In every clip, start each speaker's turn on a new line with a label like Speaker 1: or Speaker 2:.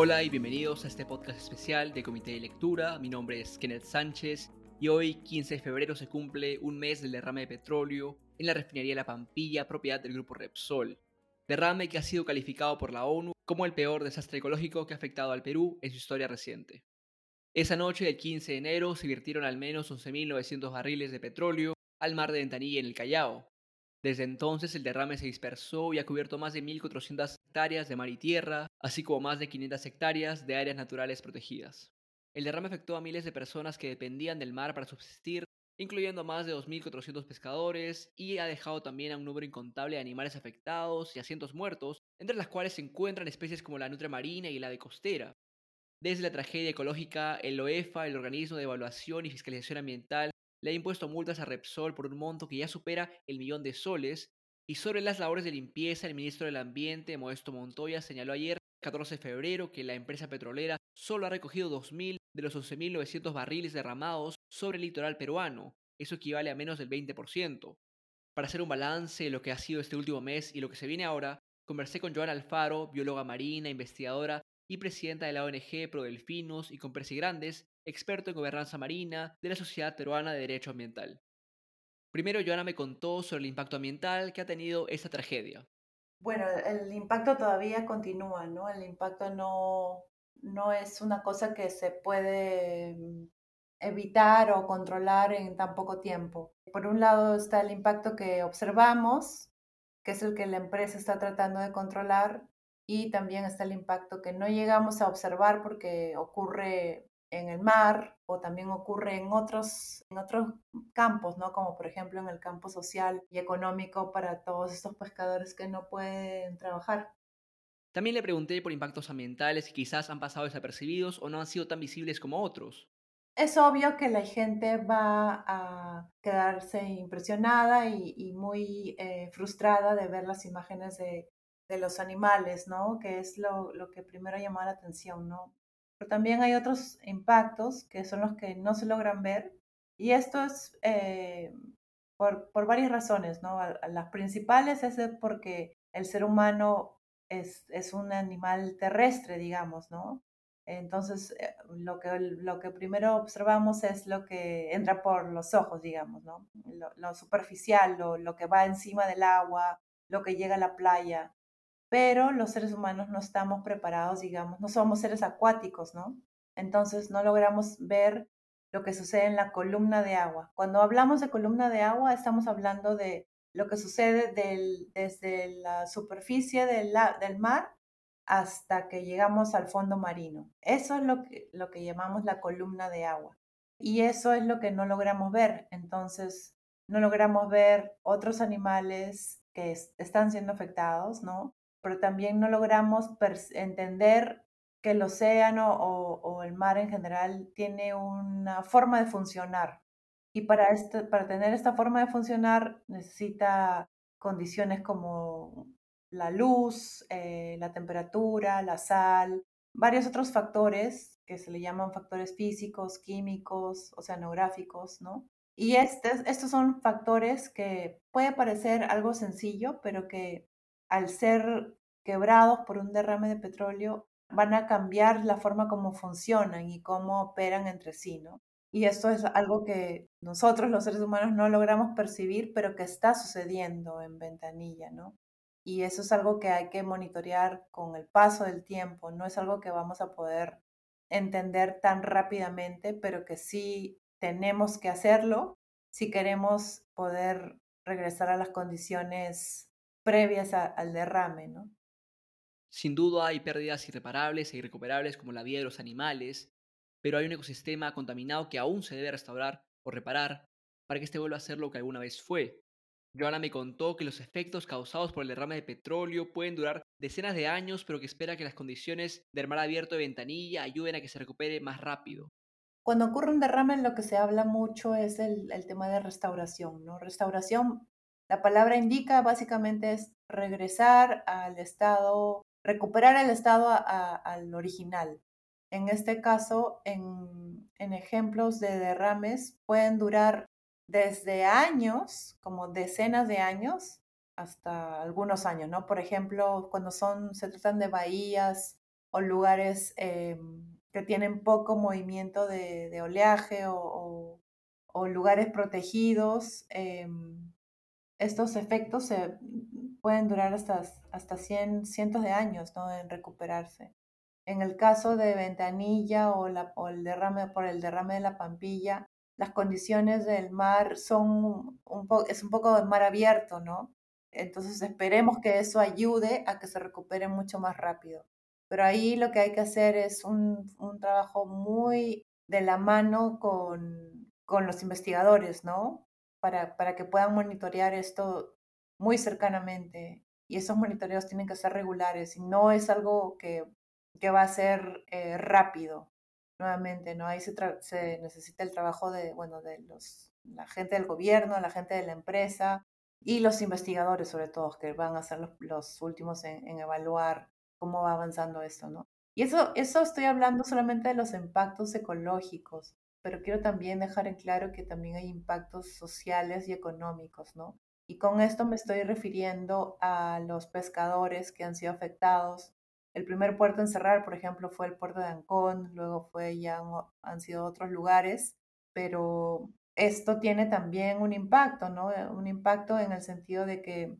Speaker 1: Hola y bienvenidos a este podcast especial de Comité de Lectura. Mi nombre es Kenneth Sánchez y hoy, 15 de febrero, se cumple un mes del derrame de petróleo en la refinería La Pampilla, propiedad del grupo Repsol. Derrame que ha sido calificado por la ONU como el peor desastre ecológico que ha afectado al Perú en su historia reciente. Esa noche del 15 de enero se virtieron al menos 11.900 barriles de petróleo al mar de Ventanilla en el Callao. Desde entonces el derrame se dispersó y ha cubierto más de 1.400 hectáreas de mar y tierra, así como más de 500 hectáreas de áreas naturales protegidas. El derrame afectó a miles de personas que dependían del mar para subsistir, incluyendo a más de 2.400 pescadores, y ha dejado también a un número incontable de animales afectados y a cientos muertos, entre las cuales se encuentran especies como la nutria marina y la de costera. Desde la tragedia ecológica, el OEFA, el Organismo de Evaluación y Fiscalización Ambiental, le ha impuesto multas a Repsol por un monto que ya supera el millón de soles, y sobre las labores de limpieza, el ministro del Ambiente, Modesto Montoya, señaló ayer, 14 de febrero, que la empresa petrolera solo ha recogido 2.000 de los 11.900 barriles derramados sobre el litoral peruano. Eso equivale a menos del 20%. Para hacer un balance de lo que ha sido este último mes y lo que se viene ahora, conversé con Joana Alfaro, bióloga marina, investigadora y presidenta de la ONG Prodelfinos, y con Percy Grandes, experto en gobernanza marina de la Sociedad Peruana de Derecho Ambiental. Primero, Joana me contó sobre el impacto ambiental que ha tenido esta tragedia.
Speaker 2: Bueno, el impacto todavía continúa, ¿no? El impacto no, no es una cosa que se puede mm, evitar o controlar en tan poco tiempo. Por un lado está el impacto que observamos, que es el que la empresa está tratando de controlar, y también está el impacto que no llegamos a observar porque ocurre en el mar o también ocurre en otros, en otros campos, ¿no? Como por ejemplo en el campo social y económico para todos estos pescadores que no pueden trabajar.
Speaker 1: También le pregunté por impactos ambientales que quizás han pasado desapercibidos o no han sido tan visibles como otros.
Speaker 2: Es obvio que la gente va a quedarse impresionada y, muy eh, frustrada de ver las imágenes de de los animales, ¿no? Que es lo, que primero llama la atención, ¿no? Pero también hay otros impactos que son los que no se logran ver y esto es eh, por, varias razones, ¿no? Las principales es porque el ser humano es, es un animal terrestre, digamos, ¿no? Entonces, eh, lo que, lo que primero observamos es lo que entra por los ojos, digamos, ¿no? Lo, superficial, lo, lo, que va encima del agua, lo que llega a la playa pero los seres humanos no estamos preparados, digamos, no somos seres acuáticos, ¿no? Entonces no logramos ver lo que sucede en la columna de agua. Cuando hablamos de columna de agua, estamos hablando de lo que sucede desde la superficie del, mar hasta que llegamos al fondo marino. Eso es lo que, lo que llamamos la columna de agua. Y eso es lo que no logramos ver. Entonces, no logramos ver otros animales que están siendo afectados, ¿no? Pero también no logramos entender que el océano o, el mar en general tiene una forma de funcionar. Y para, este, para tener esta forma de funcionar necesita condiciones como la luz, eh, la temperatura, la sal, varios otros factores que se le llaman factores físicos, químicos, oceanográficos, ¿no? Y estos, estos son factores que puede parecer algo sencillo, pero que al ser quebrados por un derrame de petróleo, van a cambiar la forma como funcionan y cómo operan entre sí, ¿no? Y esto es algo que nosotros los seres humanos no logramos percibir, pero que está sucediendo en Ventanilla, ¿no? Y eso es algo que hay que monitorear con el paso del tiempo, no es algo que vamos a poder entender tan rápidamente, pero que sí tenemos que hacerlo si queremos poder regresar a las condiciones previas al derrame, ¿no?
Speaker 1: Sin duda hay pérdidas irreparables e irrecuperables como la vida de los animales, pero hay un ecosistema contaminado que aún se debe restaurar o reparar para que este vuelva a ser lo que alguna vez fue. Joana me contó que los efectos causados por el derrame de petróleo pueden durar decenas de años, pero que espera que las condiciones del mar abierto de ventanilla ayuden a que se recupere más rápido.
Speaker 2: Cuando ocurre un derrame, lo que se habla mucho es el, el tema de restauración, ¿no? Restauración la palabra indica básicamente es regresar al estado, recuperar el estado al original. En este caso, en, ejemplos de derrames, pueden durar desde años, como decenas de años, hasta algunos años, ¿no? Por ejemplo, cuando son, se tratan de bahías o lugares em, que tienen poco movimiento de, oleaje o, lugares protegidos, em, estos efectos se, pueden durar hasta, hasta cientos de años ¿no? en recuperarse. En el caso de Ventanilla o, la, o el derrame por el derrame de la Pampilla, las condiciones del mar son un poco, es un poco de mar abierto, ¿no? Entonces esperemos que eso ayude a que se recupere mucho más rápido. Pero ahí lo que hay que hacer es un, un trabajo muy de la mano con, con los investigadores, ¿no? Para, para, que puedan monitorear esto muy cercanamente. Y esos monitoreos tienen que ser regulares y no es algo que, que va a ser eh, rápido nuevamente, ¿no? Ahí se, se, necesita el trabajo de, bueno, de los, la gente del gobierno, la gente de la empresa y los investigadores, sobre todo, que van a ser los, los últimos en, en, evaluar cómo va avanzando esto, ¿no? Y eso, eso estoy hablando solamente de los impactos ecológicos, pero quiero también dejar en claro que también hay impactos sociales y económicos, ¿no? Y con esto me estoy refiriendo a los pescadores que han sido afectados el primer puerto en cerrar, por ejemplo, fue el puerto de Ancón, luego fue ya han sido otros lugares, pero esto tiene también un impacto, ¿no? Eh, un impacto en el sentido de que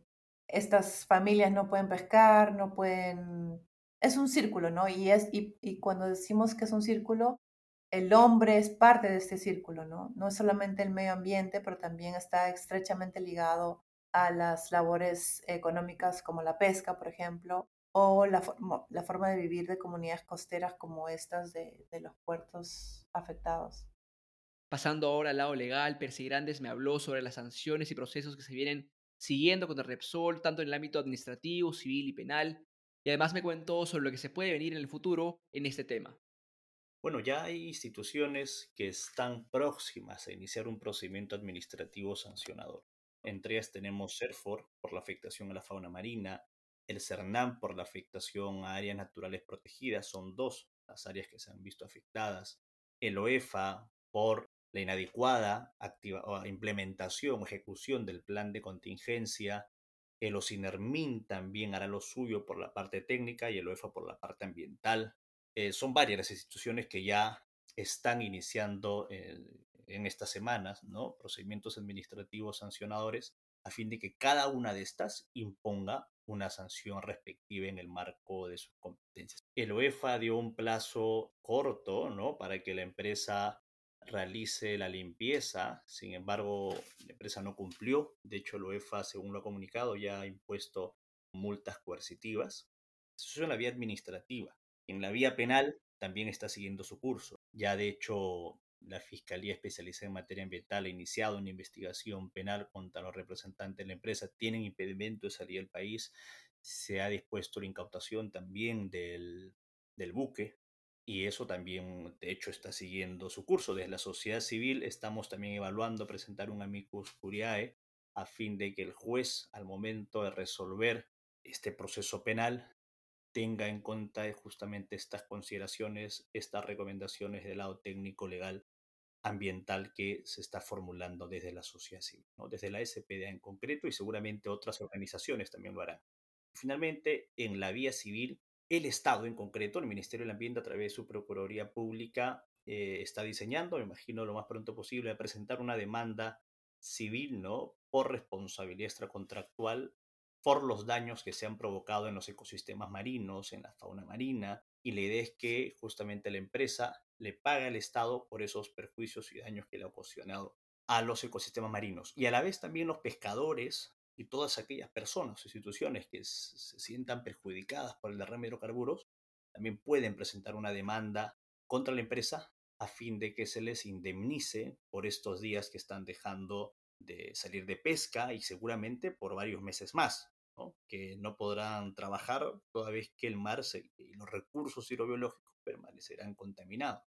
Speaker 2: estas familias no pueden pescar, no pueden... Es un círculo, ¿no? Y, es, y, y cuando decimos que es un círculo, el hombre es parte de este círculo, ¿no? No es solamente el medio ambiente, pero también está estrechamente ligado a las labores económicas como la pesca, por ejemplo, o la, forma de vivir de comunidades costeras como estas de, de los puertos afectados.
Speaker 1: Pasando ahora al lado legal, Percy Grandes me habló sobre las sanciones y procesos que se vienen siguiendo contra Repsol, tanto en el ámbito administrativo, civil y penal, y además me comentó sobre lo que se puede venir en el futuro en este tema.
Speaker 3: Bueno, ya hay instituciones que están próximas a iniciar un procedimiento administrativo sancionador. Entre ellas tenemos CERFOR por la afectación a la fauna marina, el CERNAM por la afectación a áreas naturales protegidas, son dos las áreas que se han visto afectadas, el OEFA por la inadecuada implementación o ejecución del plan de contingencia, el OCINERMIN también hará lo suyo por la parte técnica y el OEFA por la parte ambiental. Eh, son varias las instituciones que ya están iniciando eh, en estas semanas ¿no? procedimientos administrativos sancionadores a fin de que cada una de estas imponga una sanción respectiva en el marco de sus competencias. El UEFA dio un plazo corto, ¿no? Para que la empresa realice la limpieza, sin embargo, la empresa no cumplió. De hecho, el UEFA, según lo ha comunicado, ya ha impuesto multas coercitivas. Eso es en la vía administrativa. En la vía penal también está siguiendo su curso. Ya de hecho, la Fiscalía Especializada en Materia Ambiental ha iniciado una investigación penal contra los representantes de la empresa. Tienen impedimento de salir del país. Se ha dispuesto la incautación también del, del buque y eso también, de hecho, está siguiendo su curso. Desde la sociedad civil estamos también evaluando presentar un amicus curiae a fin de que el juez, al momento de resolver este proceso penal, tenga en cuenta justamente estas consideraciones, estas recomendaciones del lado técnico legal ambiental que se está formulando desde la sociedad civil, desde la SPDA en concreto y seguramente otras organizaciones también lo harán. Finalmente, en la vía civil, el Estado en concreto, el Ministerio del Ambiente a través de su Procuraduría Pública, eh, está diseñando, me imagino lo más pronto posible, a presentar una demanda civil ¿no? por responsabilidad extracontractual por los daños que se han provocado en los ecosistemas marinos, en la fauna marina, y la idea es que justamente la empresa le paga al Estado por esos perjuicios y daños que le ha ocasionado a los ecosistemas marinos. Y a la vez también los pescadores y todas aquellas personas o instituciones que se sientan perjudicadas por el derrame de hidrocarburos también pueden presentar una demanda contra la empresa a fin de que se les indemnice por estos días que están dejando de salir de pesca y seguramente por varios meses más que no podrán trabajar toda vez que el mar y los recursos hidrobiológicos permanecerán contaminados.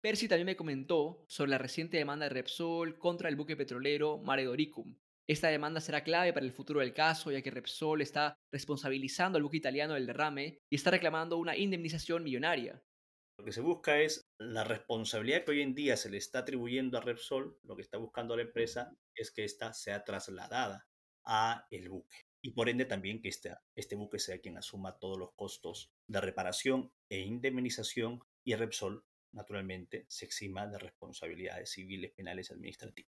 Speaker 1: Percy también me comentó sobre la reciente demanda de Repsol contra el buque petrolero Mare Doricum. Esta demanda será clave para el futuro del caso, ya que Repsol está responsabilizando al buque italiano del derrame y está reclamando una indemnización millonaria.
Speaker 3: Lo que se busca es la responsabilidad que hoy en día se le está atribuyendo a Repsol, lo que está buscando la empresa es que ésta sea trasladada a el buque. y por ende también que este, este buque sea quien asuma todos los costos de reparación e indemnización y Repsol, naturalmente, se exima de responsabilidades civiles, penales y administrativas.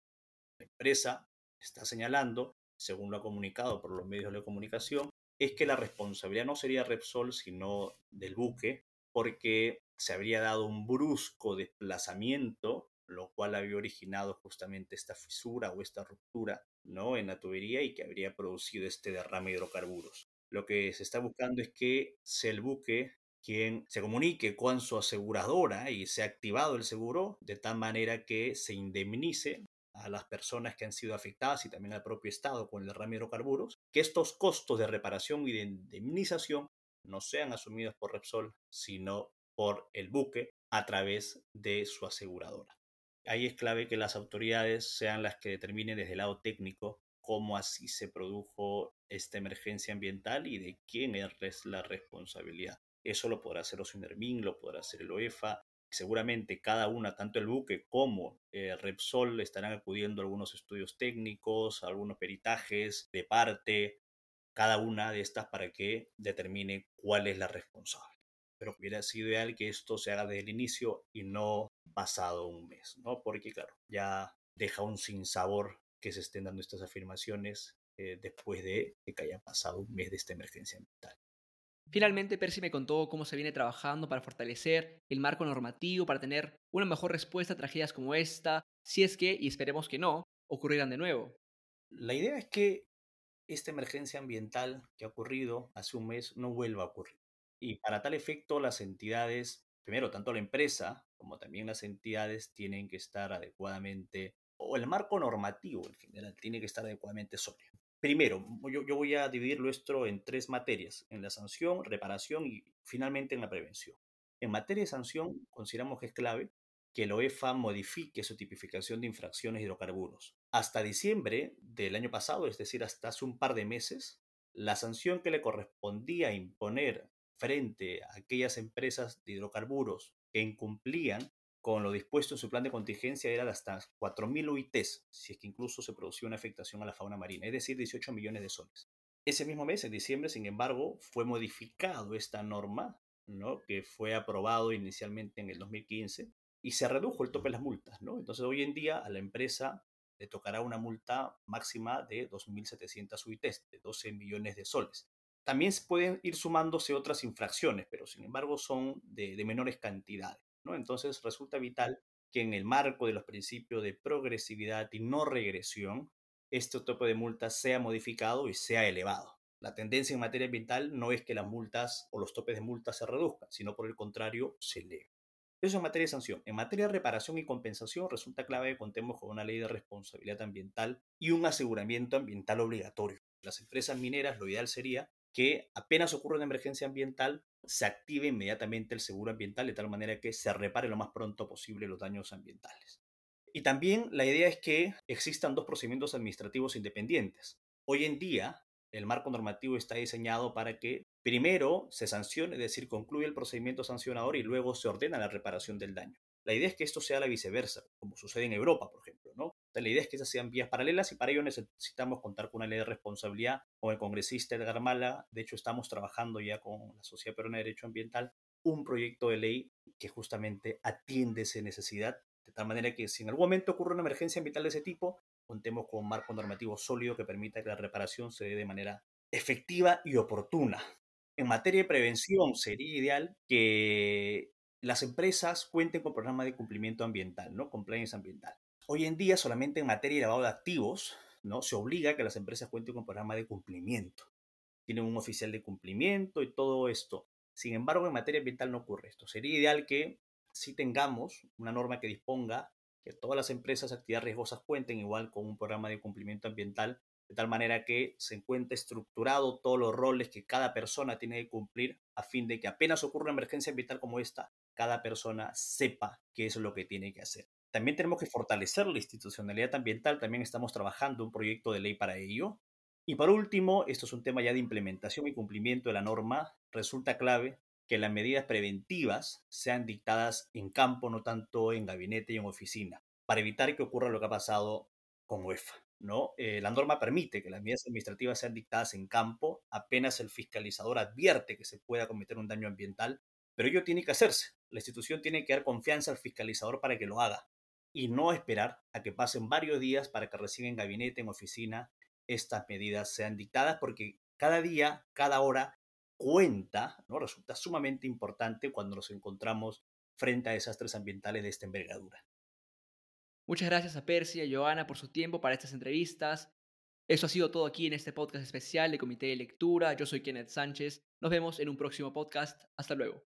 Speaker 3: La empresa está señalando, según lo ha comunicado por los medios de comunicación, es que la responsabilidad no sería Repsol, sino del buque, porque se habría dado un brusco desplazamiento, lo cual había originado justamente esta fisura o esta ruptura ¿no? en la tubería y que habría producido este derrame de hidrocarburos. Lo que se está buscando es que sea el buque quien se comunique con su aseguradora y sea activado el seguro de tal manera que se indemnice a las personas que han sido afectadas y también al propio Estado con el derrame de hidrocarburos, que estos costos de reparación y de indemnización no sean asumidos por Repsol, sino por el buque a través de su aseguradora. Ahí es clave que las autoridades sean las que determinen desde el lado técnico cómo así se produjo esta emergencia ambiental y de quién es la responsabilidad. Eso lo podrá hacer Osunermin, lo podrá hacer el OEFA. Seguramente cada una, tanto el buque como eh, Repsol, estarán acudiendo a algunos estudios técnicos, a algunos peritajes de parte, cada una de estas para que determine cuál es la responsable pero hubiera sido ideal que esto se haga desde el inicio y no pasado un mes, ¿no? Porque, claro, ya deja un sinsabor que se estén dando estas afirmaciones eh, después de que haya pasado un mes de esta emergencia ambiental.
Speaker 1: Finalmente, Percy me contó cómo se viene trabajando para fortalecer el marco normativo, para tener una mejor respuesta a tragedias como esta, si es que, y esperemos que no, ocurrieran de nuevo.
Speaker 3: La idea es que esta emergencia ambiental que ha ocurrido hace un mes no vuelva a ocurrir. Y para tal efecto, las entidades, primero, tanto la empresa como también las entidades tienen que estar adecuadamente, o el marco normativo en general, tiene que estar adecuadamente sólido. Primero, yo, yo voy a dividirlo esto en tres materias, en la sanción, reparación y finalmente en la prevención. En materia de sanción, consideramos que es clave que el OEFA modifique su tipificación de infracciones de hidrocarburos. Hasta diciembre del año pasado, es decir, hasta hace un par de meses, la sanción que le correspondía imponer frente a aquellas empresas de hidrocarburos que incumplían con lo dispuesto en su plan de contingencia era de hasta 4.000 UITs, si es que incluso se producía una afectación a la fauna marina, es decir, 18 millones de soles. Ese mismo mes, en diciembre, sin embargo, fue modificado esta norma, ¿no? que fue aprobado inicialmente en el 2015, y se redujo el tope de las multas. ¿no? Entonces, hoy en día a la empresa le tocará una multa máxima de 2.700 UITs, de 12 millones de soles. También pueden ir sumándose otras infracciones, pero sin embargo son de, menores cantidades. ¿no? Entonces resulta vital que en el marco de los principios de progresividad y no regresión, este tope de multas sea modificado y sea elevado. La tendencia en materia ambiental no es que las multas o los topes de multas se reduzcan, sino por el contrario, se eleven. Eso en materia de sanción. En materia de reparación y compensación resulta clave que contemos con una ley de responsabilidad ambiental y un aseguramiento ambiental obligatorio. Las empresas mineras lo ideal sería que apenas ocurre una emergencia ambiental, se active inmediatamente el seguro ambiental de tal manera que se repare lo más pronto posible los daños ambientales. Y también la idea es que existan dos procedimientos administrativos independientes. Hoy en día, el marco normativo está diseñado para que primero se sancione, es decir, concluye el procedimiento sancionador y luego se ordena la reparación del daño. La idea es que esto sea la viceversa, como sucede en Europa, por ejemplo, ¿no? La idea es que esas sean vías paralelas y para ello necesitamos contar con una ley de responsabilidad. Con el congresista Edgar Mala, de hecho, estamos trabajando ya con la Sociedad Peruana de Derecho Ambiental un proyecto de ley que justamente atiende esa necesidad, de tal manera que si en algún momento ocurre una emergencia ambiental de ese tipo, contemos con un marco normativo sólido que permita que la reparación se dé de manera efectiva y oportuna. En materia de prevención, sería ideal que las empresas cuenten con programas de cumplimiento ambiental, ¿no? Compliance ambiental. Hoy en día, solamente en materia de lavado de activos, ¿no? Se obliga a que las empresas cuenten con programa de cumplimiento. Tienen un oficial de cumplimiento y todo esto. Sin embargo, en materia ambiental no ocurre esto. Sería ideal que si tengamos una norma que disponga que todas las empresas de actividades riesgosas cuenten igual con un programa de cumplimiento ambiental, de tal manera que se encuentre estructurado todos los roles que cada persona tiene que cumplir a fin de que apenas ocurra una emergencia ambiental como esta, cada persona sepa qué es lo que tiene que hacer. También tenemos que fortalecer la institucionalidad ambiental, también estamos trabajando un proyecto de ley para ello. Y por último, esto es un tema ya de implementación y cumplimiento de la norma, resulta clave que las medidas preventivas sean dictadas en campo, no tanto en gabinete y en oficina, para evitar que ocurra lo que ha pasado con UEFA. ¿no? Eh, la norma permite que las medidas administrativas sean dictadas en campo apenas el fiscalizador advierte que se pueda cometer un daño ambiental, pero ello tiene que hacerse. La institución tiene que dar confianza al fiscalizador para que lo haga y no esperar a que pasen varios días para que recién en gabinete, en oficina, estas medidas sean dictadas, porque cada día, cada hora cuenta, ¿no? Resulta sumamente importante cuando nos encontramos frente a desastres ambientales de esta envergadura.
Speaker 1: Muchas gracias a Persia y a Joana por su tiempo para estas entrevistas. Eso ha sido todo aquí en este podcast especial de Comité de Lectura. Yo soy Kenneth Sánchez. Nos vemos en un próximo podcast. Hasta luego.